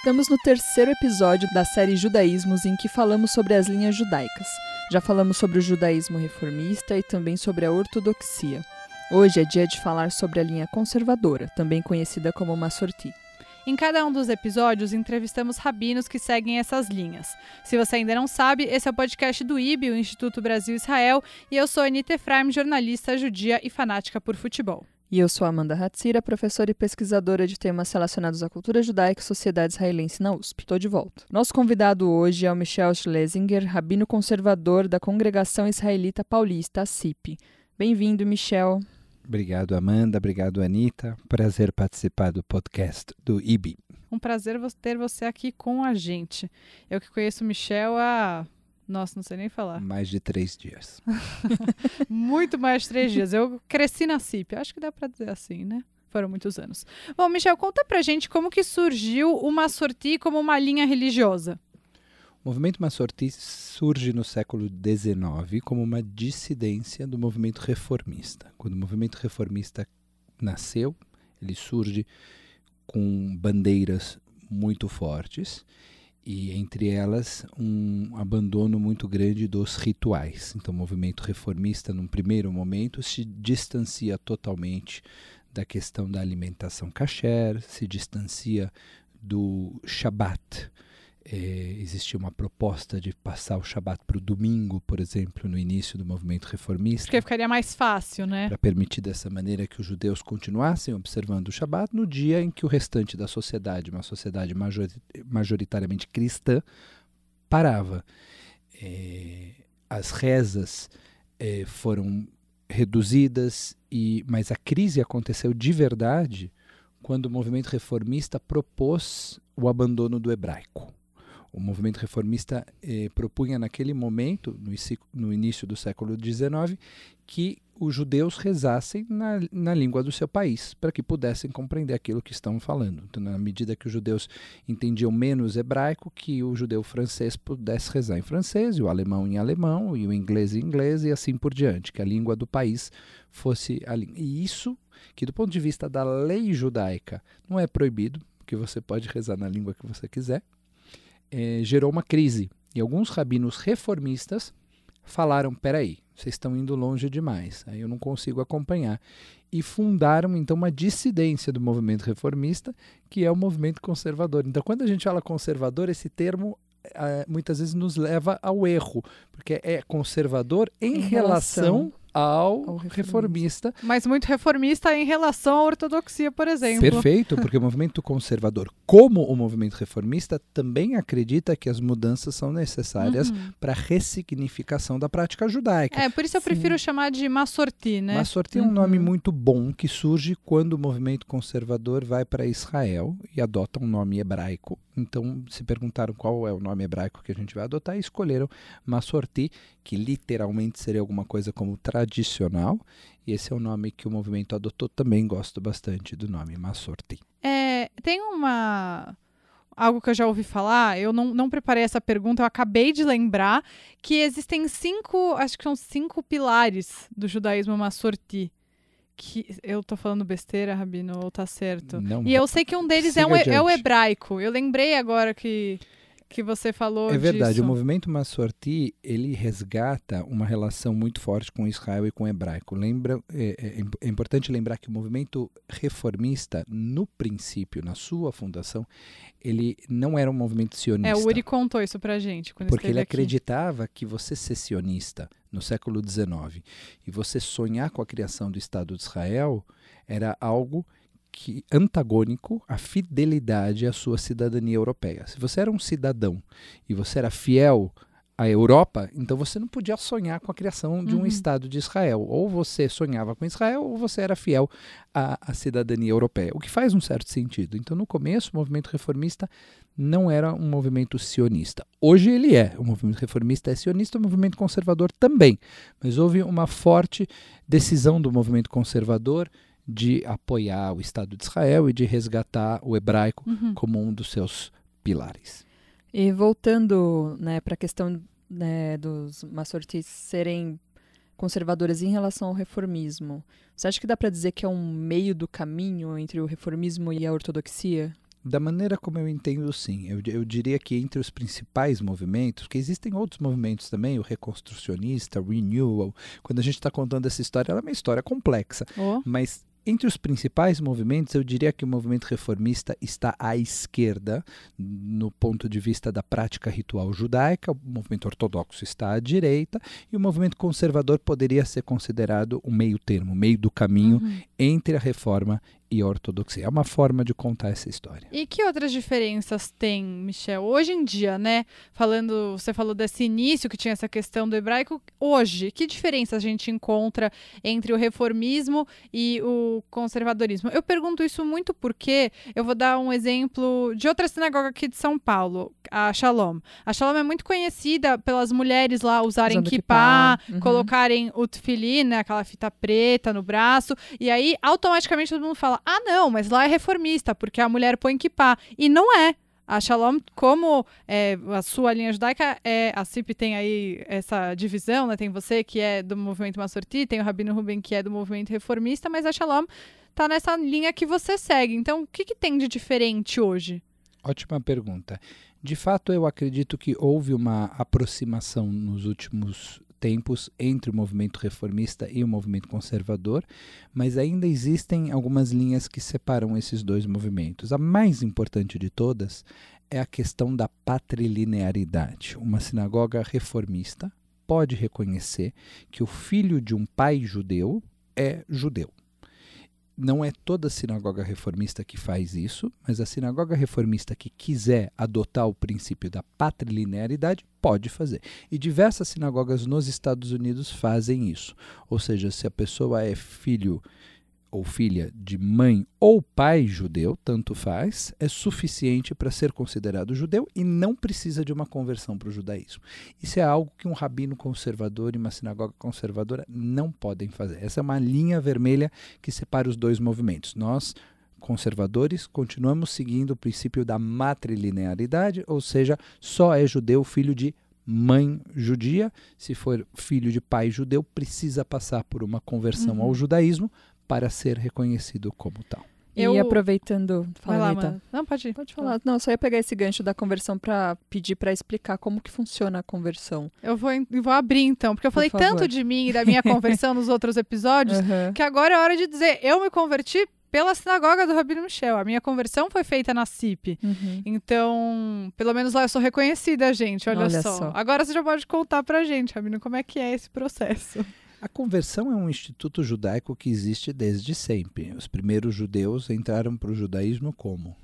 Estamos no terceiro episódio da série Judaísmos em que falamos sobre as linhas judaicas. Já falamos sobre o judaísmo reformista e também sobre a ortodoxia. Hoje é dia de falar sobre a linha conservadora, também conhecida como Massorti. Em cada um dos episódios, entrevistamos rabinos que seguem essas linhas. Se você ainda não sabe, esse é o podcast do IB, o Instituto Brasil Israel, e eu sou Anita Efraim, jornalista judia e fanática por futebol. E eu sou Amanda Hatzira, professora e pesquisadora de temas relacionados à cultura judaica e sociedade israelense na USP. Estou de volta. Nosso convidado hoje é o Michel Schlesinger, rabino conservador da Congregação Israelita Paulista, a CIP. Bem-vindo, Michel. Obrigado, Amanda. Obrigado, Anitta. Prazer participar do podcast do IBI. Um prazer ter você aqui com a gente. Eu que conheço o Michel há nossa, não sei nem falar. Mais de três dias. Muito mais de três dias. Eu cresci na CIP. Acho que dá para dizer assim, né? Foram muitos anos. Bom, Michel, conta pra gente como que surgiu o Massorti como uma linha religiosa. O movimento Massorti surge no século XIX como uma dissidência do movimento reformista. Quando o movimento reformista nasceu, ele surge com bandeiras muito fortes e entre elas um abandono muito grande dos rituais. Então, o movimento reformista, num primeiro momento, se distancia totalmente da questão da alimentação kasher, se distancia do Shabat, é, existia uma proposta de passar o Shabat para o domingo, por exemplo, no início do movimento reformista. Porque ficaria mais fácil, né? Para permitir dessa maneira que os judeus continuassem observando o Shabat no dia em que o restante da sociedade, uma sociedade majoritariamente cristã, parava. É, as rezas é, foram reduzidas, e, mas a crise aconteceu de verdade quando o movimento reformista propôs o abandono do hebraico o movimento reformista eh, propunha naquele momento, no, no, início do século XIX, que os judeus rezassem na, na língua do seu país, para que pudessem compreender aquilo que estão falando. Então, na medida que os judeus entendiam menos hebraico, que o judeu francês pudesse rezar em francês, e o alemão em alemão, e o inglês em inglês, e assim por diante, que a língua do país fosse a língua. E isso, que do ponto de vista da lei judaica, não é proibido, porque você pode rezar na língua que você quiser, é, gerou uma crise. E alguns rabinos reformistas falaram: peraí, vocês estão indo longe demais, aí eu não consigo acompanhar. E fundaram então uma dissidência do movimento reformista, que é o movimento conservador. Então, quando a gente fala conservador, esse termo é, muitas vezes nos leva ao erro, porque é conservador em, em relação, relação ao, ao reformista. Mas muito reformista em relação à ortodoxia, por exemplo. Perfeito, porque o movimento conservador, como o movimento reformista, também acredita que as mudanças são necessárias uhum. para a ressignificação da prática judaica. É, por isso eu Sim. prefiro chamar de Massorti, né? Massorti uhum. é um nome uhum. muito bom que surge quando o movimento conservador vai para Israel e adota um nome hebraico. Então, se perguntaram qual é o nome hebraico que a gente vai adotar, e escolheram Massorti, que literalmente seria alguma coisa como tradicional, e esse é o nome que o movimento adotou. Também gosto bastante do nome, Massorti. É, tem uma algo que eu já ouvi falar, eu não, não preparei essa pergunta, eu acabei de lembrar que existem cinco, acho que são cinco pilares do judaísmo Massorti. Que, eu tô falando besteira, Rabino, ou tá certo? Não, e eu sei que um deles é, um, é o hebraico. Eu lembrei agora que que você falou É verdade, disso. o movimento Massorti, ele resgata uma relação muito forte com Israel e com o hebraico. Lembra, é, é, é, importante lembrar que o movimento reformista, no princípio, na sua fundação, ele não era um movimento sionista. É, o Uri contou isso pra gente. porque ele aqui. acreditava que você ser sionista no século XIX e você sonhar com a criação do Estado de Israel era algo que antagônico à fidelidade à sua cidadania europeia. Se você era um cidadão e você era fiel à Europa, então você não podia sonhar com a criação de um uhum. Estado de Israel. Ou você sonhava com Israel, ou você era fiel à, à, cidadania europeia, o que faz um certo sentido. Então, no começo, o movimento reformista não era um movimento sionista. Hoje ele é. O movimento reformista é sionista, o movimento conservador também. Mas houve uma forte decisão do movimento conservador de apoiar o Estado de Israel e de resgatar o hebraico uhum. como um dos seus pilares. E voltando né, para a questão né, dos massortis serem conservadores em relação ao reformismo, você acha que dá para dizer que é um meio do caminho entre o reformismo e a ortodoxia? Da maneira como eu entendo, sim. Eu, eu, diria que entre os principais movimentos, que existem outros movimentos também, o reconstrucionista, o renewal. Quando a gente está contando essa história, ela é uma história complexa. Oh. Mas entre os principais movimentos, eu diria que o movimento reformista está à esquerda, no ponto de vista da prática ritual judaica, o movimento ortodoxo está à direita, e o movimento conservador poderia ser considerado um meio termo, meio do caminho Uhum. entre a reforma e ortodoxia. É uma forma de contar essa história. E que outras diferenças tem, Michel? Hoje em dia, né? Falando, você falou desse início que tinha essa questão do hebraico. Hoje, que diferença a gente encontra entre o reformismo e o conservadorismo? Eu pergunto isso muito porque eu vou dar um exemplo de outra sinagoga aqui de São Paulo, a Shalom. A Shalom é muito conhecida pelas mulheres lá usarem Usando kippah, kippah, uhum. colocarem o tefilin, né, aquela fita preta no braço, e aí automaticamente todo mundo fala: "Ah, não, mas lá é reformista, porque a mulher põe kippah". E não é. A Shalom, como é, a sua linha judaica, é, a CIP tem aí essa divisão, né? Tem você que é do movimento Massorti, tem o Rabino Ruben que é do movimento reformista, mas a Shalom tá nessa linha que você segue. Então, o que, que tem de diferente hoje? Ótima pergunta. De fato, eu acredito que houve uma aproximação nos últimos tempos entre o movimento reformista e o movimento conservador, mas ainda existem algumas linhas que separam esses dois movimentos. A mais importante de todas é a questão da patrilinearidade. Uma sinagoga reformista pode reconhecer que o filho de um pai judeu é judeu não é toda sinagoga reformista que faz isso, mas a sinagoga reformista que quiser adotar o princípio da patrilinearidade pode fazer. E diversas sinagogas nos Estados Unidos fazem isso. Ou seja, se a pessoa é filho ou filha de mãe ou pai judeu, tanto faz, é suficiente para ser considerado judeu e não precisa de uma conversão para o judaísmo. Isso é algo que um rabino conservador e uma sinagoga conservadora não podem fazer. Essa é uma linha vermelha que separa os dois movimentos. Nós, conservadores, continuamos seguindo o princípio da matrilinearidade, ou seja, só é judeu filho de mãe judia. Se for filho de pai judeu, precisa passar por uma conversão Uhum. ao judaísmo para ser reconhecido como tal. Eu- E aproveitando, Vai fala, lá. Não, pode ir. Pode falar. Não, só ia pegar esse gancho da conversão para pedir para explicar como que funciona a conversão. Eu vou, vou abrir então, porque eu Por falei favor. tanto de mim e da minha conversão nos outros episódios, Aham. que agora é hora de dizer, eu me converti pela sinagoga do Rabino Michel. A minha conversão foi feita na CIP. Uhum. Então, pelo menos lá eu sou reconhecida, gente. Olha, Olha só. só. Agora você já pode contar pra gente, Rabino, como é que é esse processo. A conversão é um instituto judaico que existe desde sempre. Os primeiros judeus entraram para o judaísmo como?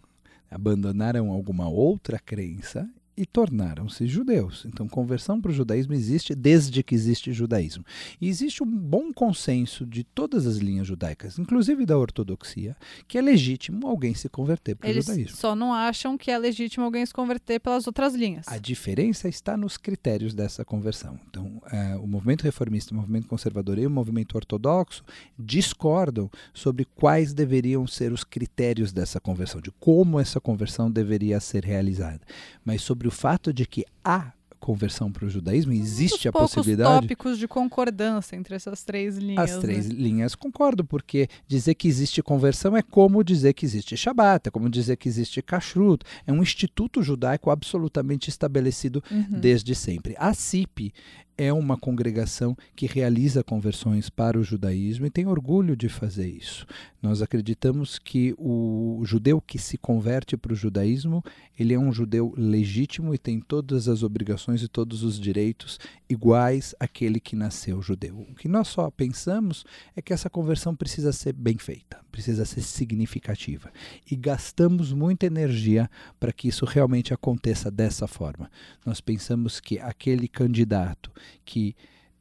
Abandonaram alguma outra crença e tornaram-se judeus. Então, conversão para o judaísmo existe desde que existe judaísmo. E existe um bom consenso de todas as linhas judaicas, inclusive da ortodoxia, que é legítimo alguém se converter para o judaísmo. só não acham que é legítimo alguém se converter pelas outras linhas. A diferença está nos critérios dessa conversão. Então, eh, o movimento reformista, o movimento conservador e o movimento ortodoxo discordam sobre quais deveriam ser os critérios dessa conversão, de como essa conversão deveria ser realizada. Mas sobre o fato de que há conversão para o judaísmo, existe Os a possibilidade. tópicos de concordância entre essas três linhas. As três né? linhas concordo, porque dizer que existe conversão é como dizer que existe Shabat, é como dizer que existe Kashrut. É um instituto judaico absolutamente estabelecido Uhum. desde sempre. A CIP é uma congregação que realiza conversões para o judaísmo e tem orgulho de fazer isso. Nós acreditamos que o judeu que se converte para o judaísmo, ele é um judeu legítimo e tem todas as obrigações e todos os direitos iguais àquele que nasceu judeu. O que nós só pensamos é que essa conversão precisa ser bem feita, precisa ser significativa. E gastamos muita energia para que isso realmente aconteça dessa forma. Nós pensamos que aquele candidato que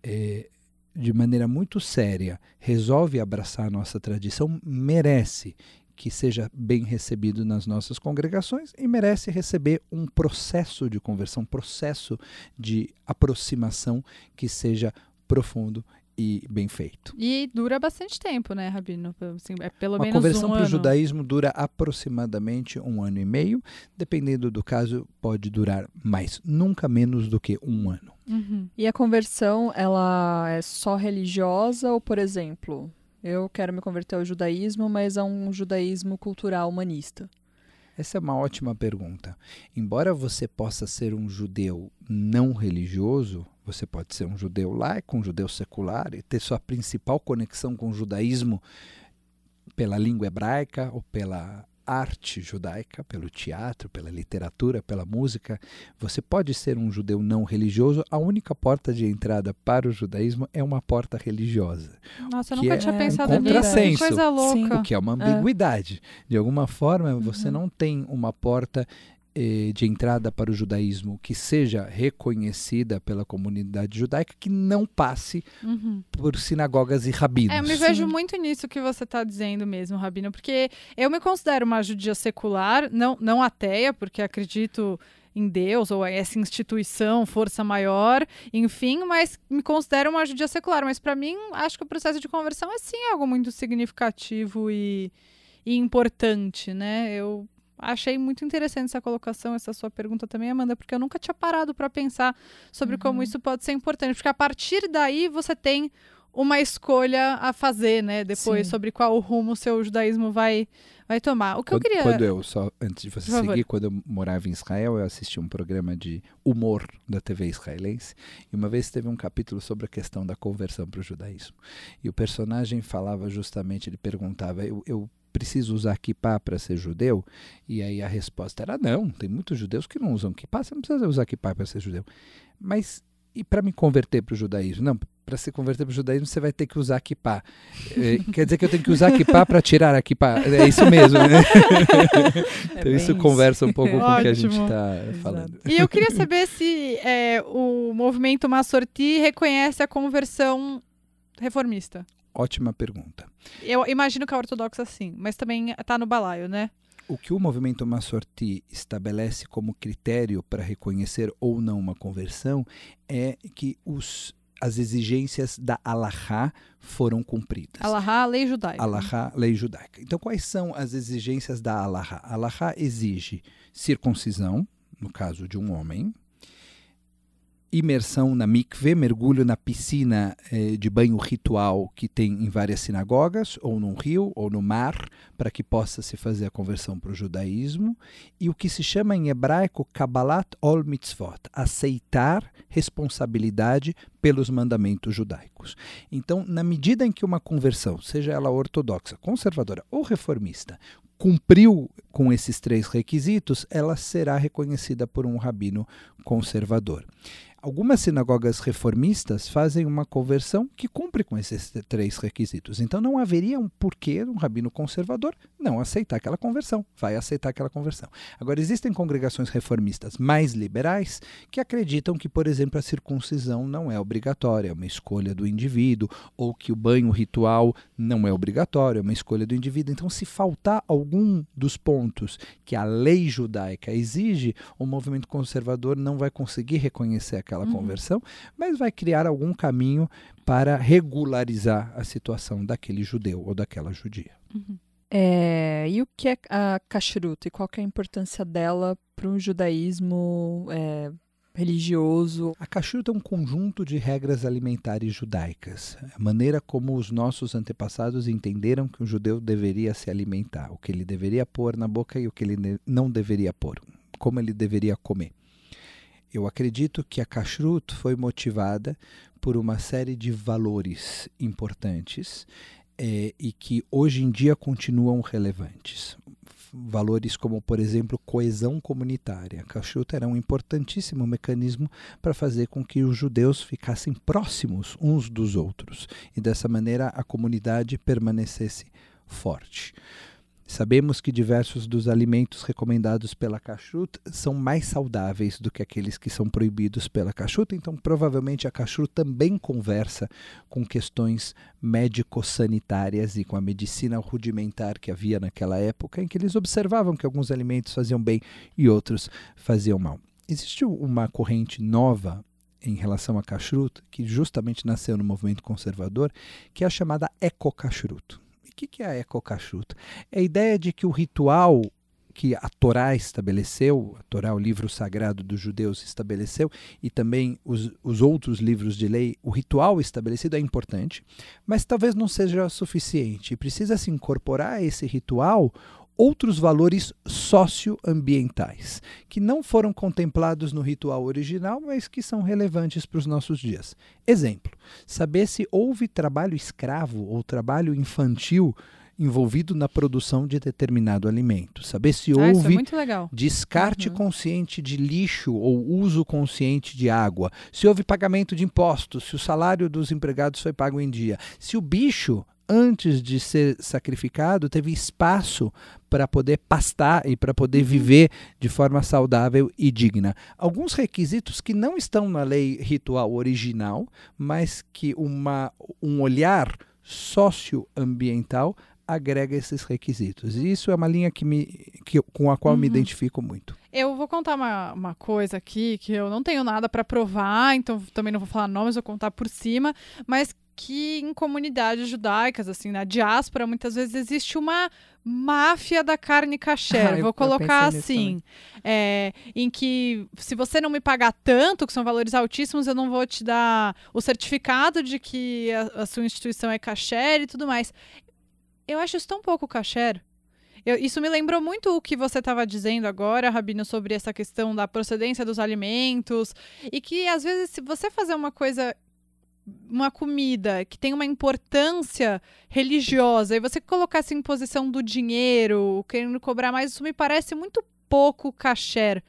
eh, de maneira muito séria resolve abraçar a nossa tradição merece que seja bem recebido nas nossas congregações e merece receber um processo de conversão, um processo de aproximação que seja profundo e bem feito. E dura bastante tempo, né, Rabino? Assim, é pelo Uma menos conversão um para o judaísmo dura aproximadamente um ano e meio, dependendo do caso, pode durar mais, nunca menos do que um ano. Uhum. E a conversão, ela é só religiosa ou, por exemplo, eu quero me converter ao judaísmo, mas a um judaísmo cultural humanista? Essa é uma ótima pergunta. Embora você possa ser um judeu não religioso, você pode ser um judeu laico, um judeu secular e ter sua principal conexão com o judaísmo pela língua hebraica ou pela arte judaica, pelo teatro, pela literatura, pela música. Você pode ser um judeu não religioso, a única porta de entrada para o judaísmo é uma porta religiosa. Nossa, eu nunca é tinha um pensado nisso. contrassenso. Que coisa louca. Sim. O que é uma ambiguidade. De alguma forma, você Uhum. não tem uma porta de entrada para o judaísmo que seja reconhecida pela comunidade judaica que não passe Uhum. por sinagogas e rabinos. É, eu me Sim. vejo muito nisso que você está dizendo mesmo, Rabino, porque eu me considero uma judia secular, não, não ateia, porque acredito em Deus ou a essa instituição, força maior, enfim, mas me considero uma judia secular. Mas para mim, acho que o processo de conversão é sim algo muito significativo e, e importante, né? Eu achei muito interessante essa colocação, essa sua pergunta também, Amanda, porque eu nunca tinha parado para pensar sobre como Uhum. isso pode ser importante, porque a partir daí você tem uma escolha a fazer, né? Depois Sim. sobre qual rumo o seu judaísmo vai vai tomar. O que Quando, eu queria quando eu, só antes de você Por favor. seguir, quando eu morava em Israel, eu assisti um programa de humor da TV israelense e uma vez teve um capítulo sobre a questão da conversão para o judaísmo. E o personagem falava justamente, ele perguntava, eu, eu preciso usar kippah para ser judeu? E aí a resposta era não, tem muitos judeus que não usam kippah, você não precisa usar kippah para ser judeu. Mas e para me converter para o judaísmo? Não, para se converter para o judaísmo você vai ter que usar kippah. Eh, quer dizer que eu tenho que usar kippah para tirar a kippah? É isso mesmo, né? É Então isso bem conversa um pouco com o que a gente está falando. E eu queria saber se é, o movimento Massorti reconhece a conversão reformista. Ótima pergunta. Eu imagino que a ortodoxa sim, mas também está no balaio, né? O que o movimento Massorti estabelece como critério para reconhecer ou não uma conversão é que os, as exigências da Alahá foram cumpridas. Alahá, lei judaica. Alahá, lei judaica. Então, quais são as exigências da Alahá? Alahá exige circuncisão, no caso de um homem, imersão na mikve, mergulho na piscina eh, de banho ritual que tem em várias sinagogas, ou num rio, ou no mar, para que possa se fazer a conversão para o judaísmo, e o que se chama em hebraico Kabbalat ol mitzvot, aceitar responsabilidade pelos mandamentos judaicos. Então, na medida em que uma conversão, seja ela ortodoxa, conservadora ou reformista, cumpriu com esses três requisitos, ela será reconhecida por um rabino conservador. Algumas sinagogas reformistas fazem uma conversão que cumpre com esses três requisitos. Então não haveria um porquê um rabino conservador não aceitar aquela conversão. Vai aceitar aquela conversão. Agora, existem congregações reformistas mais liberais que acreditam que, por exemplo, a circuncisão não é obrigatória, é uma escolha do indivíduo, ou que o banho ritual não é obrigatório, é uma escolha do indivíduo. Então, se faltar algum dos pontos que a lei judaica exige, o movimento conservador não vai conseguir reconhecer aquela Uhum. conversão, mas vai criar algum caminho para regularizar a situação daquele judeu ou daquela judia. Uhum. É, e o que é a kashrut e qual é a importância dela para um judaísmo é, religioso? A kashrut é um conjunto de regras alimentares judaicas, a maneira como os nossos antepassados entenderam que o judeu deveria se alimentar, o que ele deveria pôr na boca e o que ele não deveria pôr, como ele deveria comer. Eu acredito que a kashrut foi motivada por uma série de valores importantes eh, e que hoje em dia continuam relevantes. Valores como, por exemplo, coesão comunitária. A kashrut era um importantíssimo mecanismo para fazer com que os judeus ficassem próximos uns dos outros e dessa maneira a comunidade permanecesse forte. Sabemos que diversos dos alimentos recomendados pela kashrut são mais saudáveis do que aqueles que são proibidos pela kashrut, então provavelmente a kashrut também conversa com questões médico-sanitárias e com a medicina rudimentar que havia naquela época, em que eles observavam que alguns alimentos faziam bem e outros faziam mal. Existe uma corrente nova em relação à kashrut, que justamente nasceu no movimento conservador, que é a chamada eco-kashrut. O que que é a eco-kashrut? É a ideia de que o ritual que a Torá estabeleceu, a Torá, o livro sagrado dos judeus, estabeleceu, e também os, os outros livros de lei, o ritual estabelecido é importante, mas talvez não seja suficiente. Precisa se incorporar a esse ritual outros valores socioambientais, que não foram contemplados no ritual original, mas que são relevantes para os nossos dias. Exemplo: saber se houve trabalho escravo ou trabalho infantil envolvido na produção de determinado alimento. Saber se Ah, é houve muito legal. descarte Uhum. consciente de lixo ou uso consciente de água, se houve pagamento de impostos, se o salário dos empregados foi pago em dia, se o bicho antes de ser sacrificado teve espaço para poder pastar e para poder viver de forma saudável e digna. Alguns requisitos que não estão na lei ritual original, mas que uma, um olhar socioambiental agrega esses requisitos. E isso é uma linha que me, que, com a qual eu me Uhum. identifico muito. Eu vou contar uma, uma coisa aqui que eu não tenho nada para provar, então também não vou falar nomes, vou contar por cima, mas que em comunidades judaicas, assim, na diáspora, muitas vezes existe uma máfia da carne kasher. Ah, vou colocar assim, é, em que se você não me pagar tanto, que são valores altíssimos, eu não vou te dar o certificado de que a, a sua instituição é kasher e tudo mais. Eu acho isso tão pouco kasher. Eu- isso me lembrou muito o que você estava dizendo agora, Rabino, sobre essa questão da procedência dos alimentos. E que, às vezes, se você fazer uma coisa, uma comida que tem uma importância religiosa, e você colocar essa imposição do dinheiro, querendo cobrar mais, isso me parece muito pouco kasher.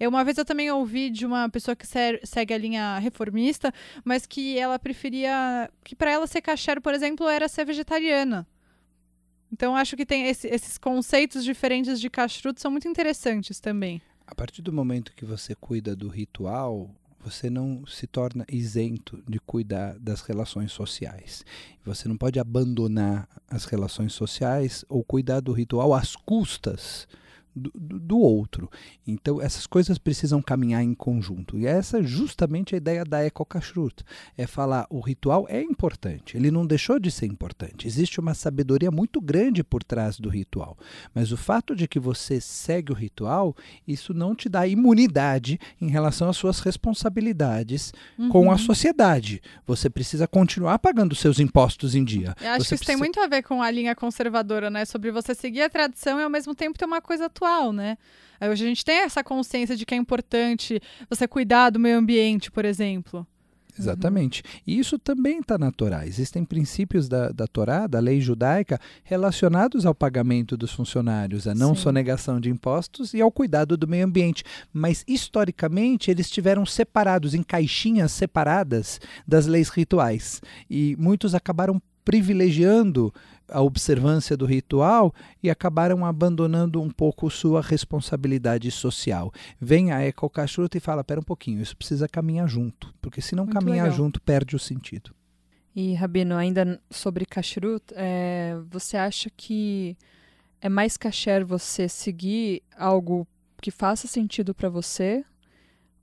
Uma vez eu também ouvi de uma pessoa que se- segue a linha reformista, mas que ela preferia. que para ela ser kasher, por exemplo, era ser vegetariana. Então, acho que tem esse- esses conceitos diferentes de kashrut são muito interessantes também. A partir do momento que você cuida do ritual, você não se torna isento de cuidar das relações sociais. Você não pode abandonar as relações sociais ou cuidar do ritual às custas do, do- outro. Então, essas coisas precisam caminhar em conjunto. E essa é justamente a ideia da Eco-Kashrut. É falar, o ritual é importante, ele não deixou de ser importante. Existe uma sabedoria muito grande por trás do ritual. Mas o fato de que você segue o ritual, isso não te dá imunidade em relação às suas responsabilidades com a Uhum. sociedade. Você precisa continuar pagando seus impostos em dia. Eu acho Você que isso tem precisa- muito a ver com a linha conservadora, né? Sobre você seguir a tradição e ao mesmo tempo ter uma coisa atual, né? Hoje a gente tem essa consciência de que é importante você cuidar do meio ambiente, por exemplo. Exatamente. E isso também está na Torá. Existem princípios da, da Torá, da lei judaica, relacionados ao pagamento dos funcionários, à não Sim. sonegação de impostos e ao cuidado do meio ambiente. Mas, historicamente, eles estiveram separados, em caixinhas separadas das leis rituais. E muitos acabaram privilegiando a observância do ritual e acabaram abandonando um pouco sua responsabilidade social. Vem a Eco Kashrut e fala: pera um pouquinho, isso precisa caminhar junto, porque se não Muito caminhar legal. junto, perde o sentido. E, Rabino, ainda sobre kashrut, é, você acha que é mais kasher você seguir algo que faça sentido para você?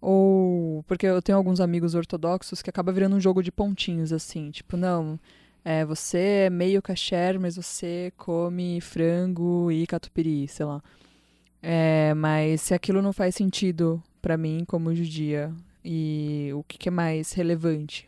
Ou. Porque eu tenho alguns amigos ortodoxos que acaba virando um jogo de pontinhos, assim. Tipo, não. É, você é meio kasher, mas você come frango e catupiry, sei lá. É, mas se aquilo não faz sentido para mim como judia, e o que, que é mais relevante?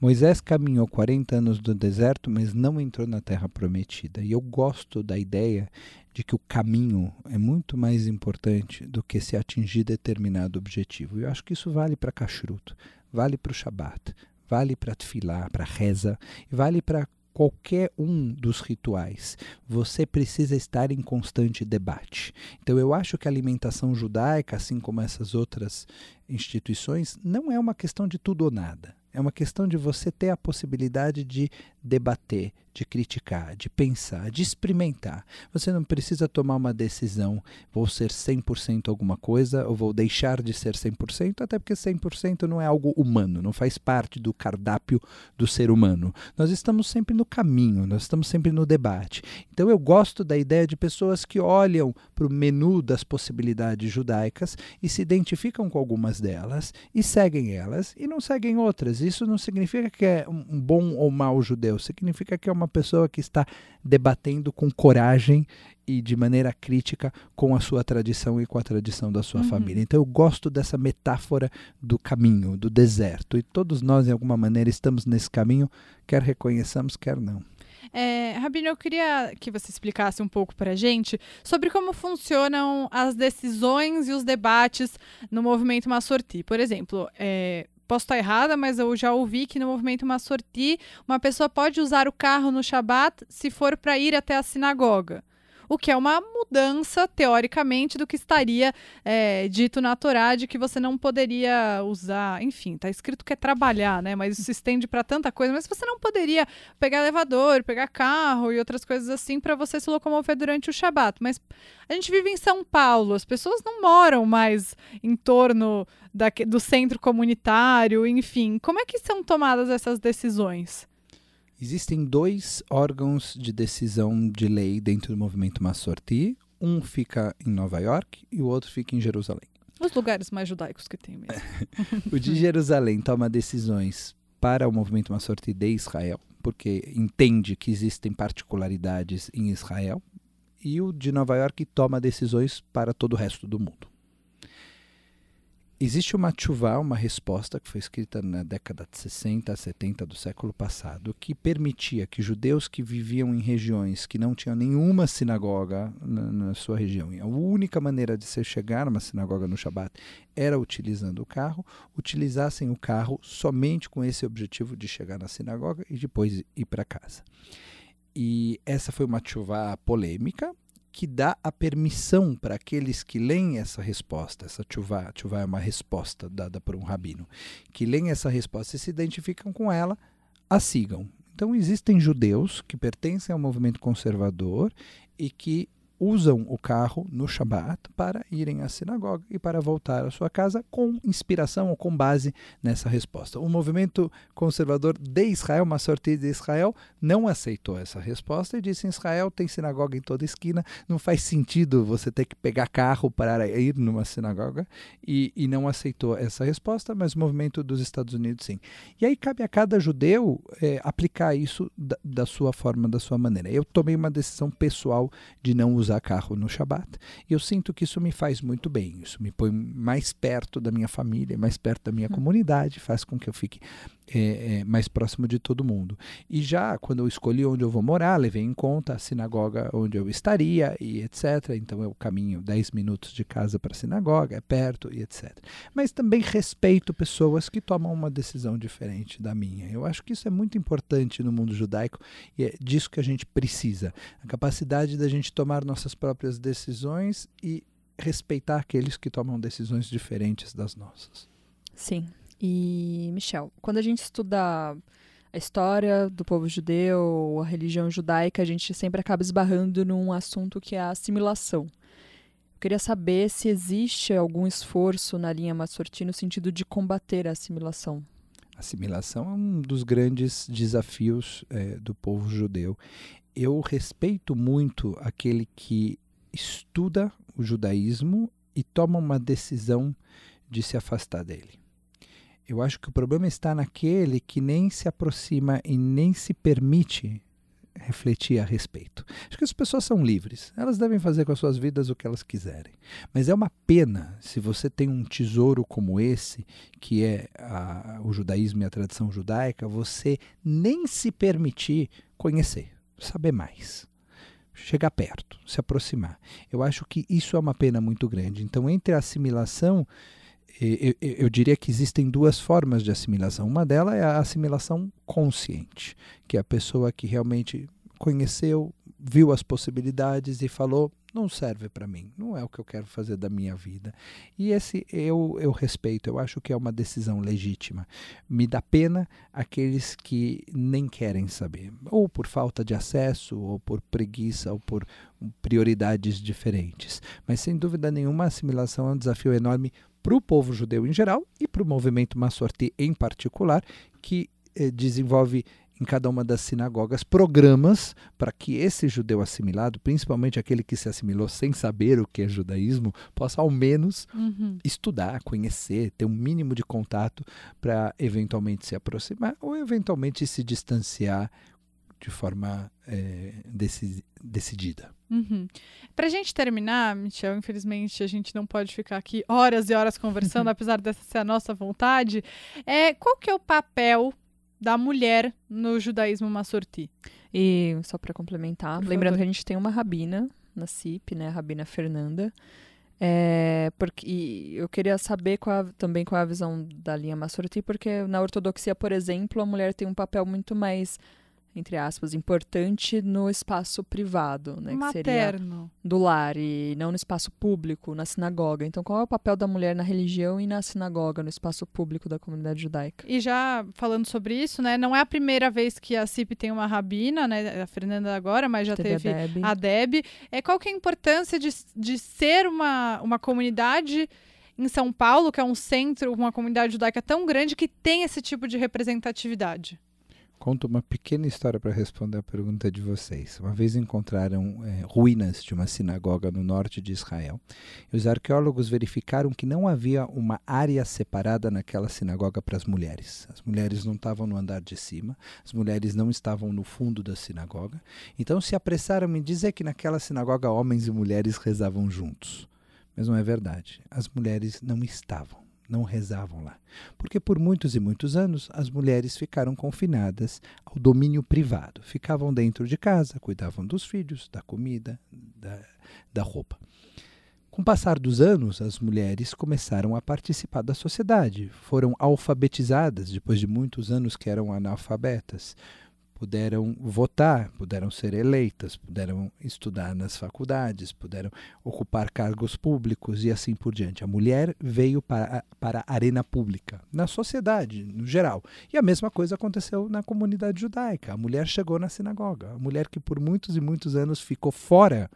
Moisés caminhou 40 anos do deserto, mas não entrou na terra prometida. E eu gosto da ideia de que o caminho é muito mais importante do que se atingir determinado objetivo. E eu acho que isso vale para Kashrut, vale para o Shabat, vale para Tfilah, para Reza, vale para qualquer um dos rituais. Você precisa estar em constante debate. Então eu acho que a alimentação judaica, assim como essas outras instituições, não é uma questão de tudo ou nada. É uma questão de você ter a possibilidade de debater, de criticar, de pensar, de experimentar. Você não precisa tomar uma decisão, vou ser 100% alguma coisa ou vou deixar de ser 100%, até porque 100% não é algo humano, não faz parte do cardápio do ser humano. Nós estamos sempre no caminho, nós estamos sempre no debate. Então eu gosto da ideia de pessoas que olham para o menu das possibilidades judaicas e se identificam com algumas delas e seguem elas e não seguem outras. Isso não significa que é um um bom ou mau judeu, significa que é uma pessoa que está debatendo com coragem e de maneira crítica com a sua tradição e com a tradição da sua Uhum. família. Então eu gosto dessa metáfora do caminho, do deserto. E todos nós, de alguma maneira, estamos nesse caminho, quer reconheçamos, quer não. É, Rabino, eu queria que você explicasse um pouco para a gente sobre como funcionam as decisões e os debates no movimento Massorti. Por exemplo, é, posso estar errada, mas eu já ouvi que no movimento Massorti uma pessoa pode usar o carro no Shabat se for para ir até a sinagoga o que é uma mudança, teoricamente, do que estaria é, dito na Torá de que você não poderia usar. Enfim, tá escrito que é trabalhar, né? Mas isso se estende para tanta coisa. Mas você não poderia pegar elevador, pegar carro e outras coisas assim para você se locomover durante o Shabat. Mas a gente vive em São Paulo, as pessoas não moram mais em torno da, do centro comunitário, enfim. Como é que são tomadas essas decisões? Existem dois órgãos de decisão de lei dentro do movimento Massorti. Um fica em Nova York e o outro fica em Jerusalém. Os lugares mais judaicos que tem mesmo. o de Jerusalém toma decisões para o movimento Massorti de Israel, porque entende que existem particularidades em Israel, e o de Nova York toma decisões para todo o resto do mundo. Existe uma chuva, uma resposta que foi escrita na década de 60, 70 do século passado, que permitia que judeus que viviam em regiões que não tinham nenhuma sinagoga na, na sua região, a única maneira de se chegar a uma sinagoga no Shabat era utilizando o carro, utilizassem o carro somente com esse objetivo de chegar na sinagoga e depois ir para casa. E essa foi uma chuva polêmica, que dá a permissão para aqueles que leem essa resposta, essa chuvá, chuvá é uma resposta dada por um rabino, que leem essa resposta e se identificam com ela, a sigam. Então existem judeus que pertencem ao movimento conservador e que usam o carro no Shabat para irem à sinagoga e para voltar à sua casa com inspiração ou com base nessa resposta. O movimento conservador de Israel, uma sorte de Israel, não aceitou essa resposta e disse: Israel tem sinagoga em toda esquina, não faz sentido você ter que pegar carro para ir numa sinagoga e, e não aceitou essa resposta, mas o movimento dos Estados Unidos sim. E aí cabe a cada judeu é, aplicar isso da, da sua forma, da sua maneira. Eu tomei uma decisão pessoal de não usar usar carro no Shabat. E eu sinto que isso me faz muito bem. Isso me põe mais perto da minha família, mais perto da minha hum. comunidade, faz com que eu fique é, é, mais próximo de todo mundo. E já quando eu escolhi onde eu vou morar, levei em conta a sinagoga onde eu estaria e etc. Então eu caminho 10 minutos de casa para a sinagoga, é perto e etc. Mas também respeito pessoas que tomam uma decisão diferente da minha. Eu acho que isso é muito importante no mundo judaico e é disso que a gente precisa. A capacidade da gente tomar nossas próprias decisões e respeitar aqueles que tomam decisões diferentes das nossas. Sim, e, Michel, quando a gente estuda a história do povo judeu, a religião judaica, a gente sempre acaba esbarrando num assunto que é a assimilação. Eu queria saber se existe algum esforço na linha Massorti no sentido de combater a assimilação. Assimilação é um dos grandes desafios é, do povo judeu. Eu respeito muito aquele que estuda o judaísmo e toma uma decisão de se afastar dele. Eu acho que o problema está naquele que nem se aproxima e nem se permite refletir a respeito. Acho que as pessoas são livres, elas devem fazer com as suas vidas o que elas quiserem. Mas é uma pena se você tem um tesouro como esse, que é a, o judaísmo e a tradição judaica, você nem se permitir conhecer, saber mais. Chegar perto, se aproximar. Eu acho que isso é uma pena muito grande. Então, entre a assimilação eu, eu, diria que existem duas formas de assimilação. Uma delas é a assimilação consciente, que é a pessoa que realmente conheceu, viu as possibilidades e falou: não serve para mim, não é o que eu quero fazer da minha vida. E esse eu, eu respeito, eu acho que é uma decisão legítima. Me dá pena aqueles que nem querem saber, ou por falta de acesso, ou por preguiça, ou por prioridades diferentes. Mas sem dúvida nenhuma, a assimilação é um desafio enorme para o povo judeu em geral e para o movimento Massorti em particular, que eh, desenvolve em cada uma das sinagogas programas para que esse judeu assimilado, principalmente aquele que se assimilou sem saber o que é judaísmo, possa ao menos uhum. estudar, conhecer, ter um mínimo de contato para eventualmente se aproximar ou eventualmente se distanciar de forma é, decidida. Uhum. Para a gente terminar, Michel, infelizmente a gente não pode ficar aqui horas e horas conversando, apesar dessa ser a nossa vontade. É, qual que é o papel da mulher no judaísmo massorti. E só para complementar, Por lembrando favor. que a gente tem uma rabina na CIP, né, a rabina Fernanda. É, porque e eu queria saber qual a- também qual é a visão da linha Massorti, porque na ortodoxia, por exemplo, a mulher tem um papel muito mais entre aspas importante no espaço privado, né, que seria Materno. do lar e não no espaço público, na sinagoga. Então, qual é o papel da mulher na religião e na sinagoga, no espaço público da comunidade judaica? E já falando sobre isso, né? Não é a primeira vez que a CIP tem uma rabina, né? A Fernanda agora, mas já Teve a teve Deb. a Deb. É, qual que é a importância de, de ser uma, uma comunidade em São Paulo, que é um centro, uma comunidade judaica tão grande que tem esse tipo de representatividade? Conto uma pequena história para responder a pergunta de vocês. Uma vez encontraram eh, ruínas de uma sinagoga no norte de Israel e os arqueólogos verificaram que não havia uma área separada naquela sinagoga para as mulheres. As mulheres não estavam no andar de cima, as mulheres não estavam no fundo da sinagoga. Então se apressaram em dizer que naquela sinagoga homens e mulheres rezavam juntos. Mas não é verdade. As mulheres não estavam não rezavam lá. Porque por muitos e muitos anos as mulheres ficaram confinadas ao domínio privado. Ficavam dentro de casa, cuidavam dos filhos, da comida, da, da roupa. Com o passar dos anos, as mulheres começaram a participar da sociedade, foram alfabetizadas depois de muitos anos que eram analfabetas. Puderam votar, puderam ser eleitas, puderam estudar nas faculdades, puderam ocupar cargos públicos e assim por diante. A mulher veio para para a arena pública, na sociedade, no geral. E a mesma coisa aconteceu na comunidade judaica. A mulher chegou na sinagoga. A mulher que por muitos e muitos anos ficou fora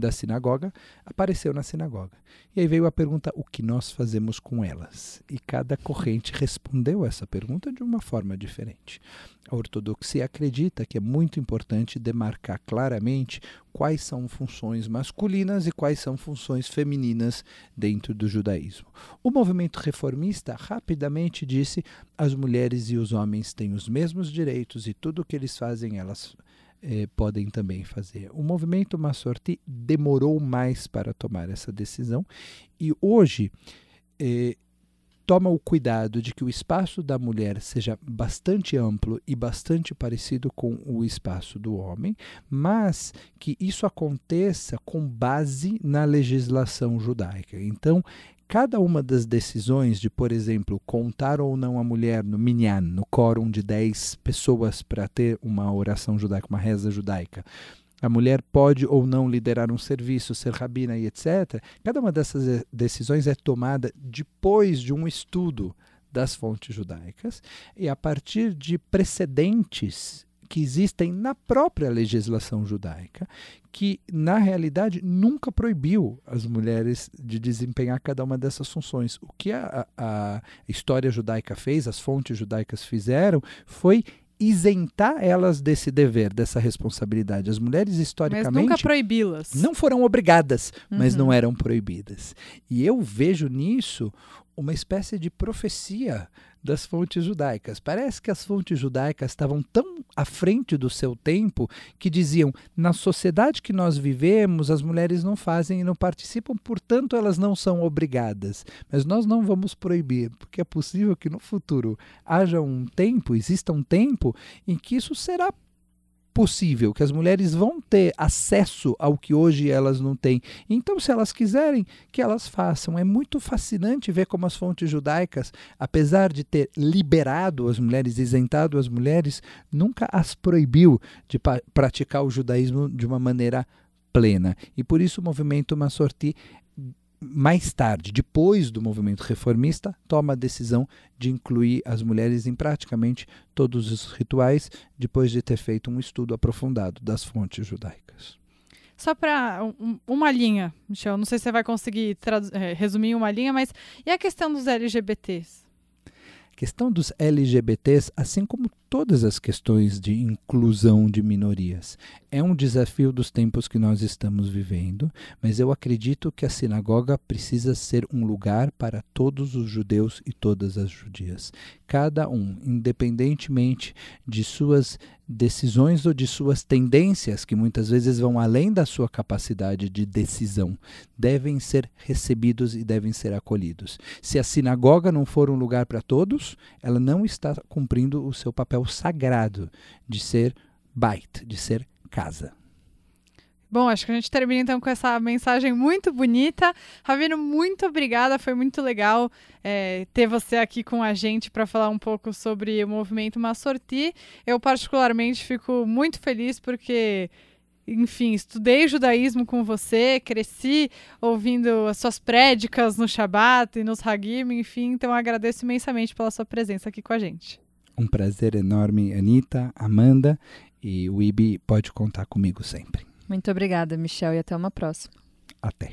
da sinagoga, apareceu na sinagoga. E aí veio a pergunta: o que nós fazemos com elas? E cada corrente respondeu essa pergunta de uma forma diferente. A ortodoxia acredita que é muito importante demarcar claramente quais são funções masculinas e quais são funções femininas dentro do judaísmo. O movimento reformista rapidamente disse: as mulheres e os homens têm os mesmos direitos e tudo o que eles fazem, elas eh, podem também fazer. O movimento Massorti demorou mais para tomar essa decisão e hoje eh, toma o cuidado de que o espaço da mulher seja bastante amplo e bastante parecido com o espaço do homem, mas que isso aconteça com base na legislação judaica. Então, cada uma das decisões de, por exemplo, contar ou não a mulher no minyan, no quórum de 10 pessoas para ter uma oração judaica, uma reza judaica, a mulher pode ou não liderar um serviço, ser rabina e etc. Cada uma dessas decisões é tomada depois de um estudo das fontes judaicas e a partir de precedentes que existem na própria legislação judaica, que na realidade nunca proibiu as mulheres de desempenhar cada uma dessas funções. O que a, a história judaica fez, as fontes judaicas fizeram, foi isentar elas desse dever, dessa responsabilidade. As mulheres Mas historicamente nunca proibi-las. não foram obrigadas, mas Uhum. não eram proibidas. E eu vejo nisso uma espécie de profecia das fontes judaicas. Parece que as fontes judaicas estavam tão à frente do seu tempo que diziam: na sociedade que nós vivemos, as mulheres não fazem e não participam, portanto, elas não são obrigadas. Mas nós não vamos proibir, porque é possível que no futuro haja um tempo, exista um tempo em que isso será possível, que as mulheres vão ter acesso ao que hoje elas não têm. Então, se elas quiserem, que elas façam. É muito fascinante ver como as fontes judaicas, apesar de ter liberado as mulheres, isentado as mulheres, nunca as proibiu de praticar o judaísmo de uma maneira plena. E por isso o movimento Massorti mais tarde, depois do movimento reformista, toma a decisão de incluir as mulheres em praticamente todos os rituais, depois de ter feito um estudo aprofundado das fontes judaicas. Só para uma linha, Michel, não sei se você vai conseguir eh, resumir uma linha, mas e a questão dos LGBTs? A questão dos LGBTs, assim como todas as questões de inclusão de minorias, é um desafio dos tempos que nós estamos vivendo, mas eu acredito que a sinagoga precisa ser um lugar para todos os judeus e todas as judias. Cada um, independentemente de suas decisões ou de suas tendências, que muitas vezes vão além da sua capacidade de decisão, devem ser recebidos e devem ser acolhidos. Se a sinagoga não for um lugar para todos, ela não está cumprindo o seu papel o sagrado de ser bait, de ser casa. Bom, acho que a gente termina então com essa mensagem muito bonita. Ravino, muito obrigada, foi muito legal é, ter você aqui com a gente para falar um pouco sobre o movimento Massorti. Eu, particularmente, fico muito feliz porque enfim, estudei judaísmo com você, cresci ouvindo as suas prédicas no Shabat e nos Hagim, enfim, então agradeço imensamente pela sua presença aqui com a gente. Um prazer enorme, Anitta, Amanda, e o IB pode contar comigo sempre. Muito obrigada, Michel, e até uma próxima. Até.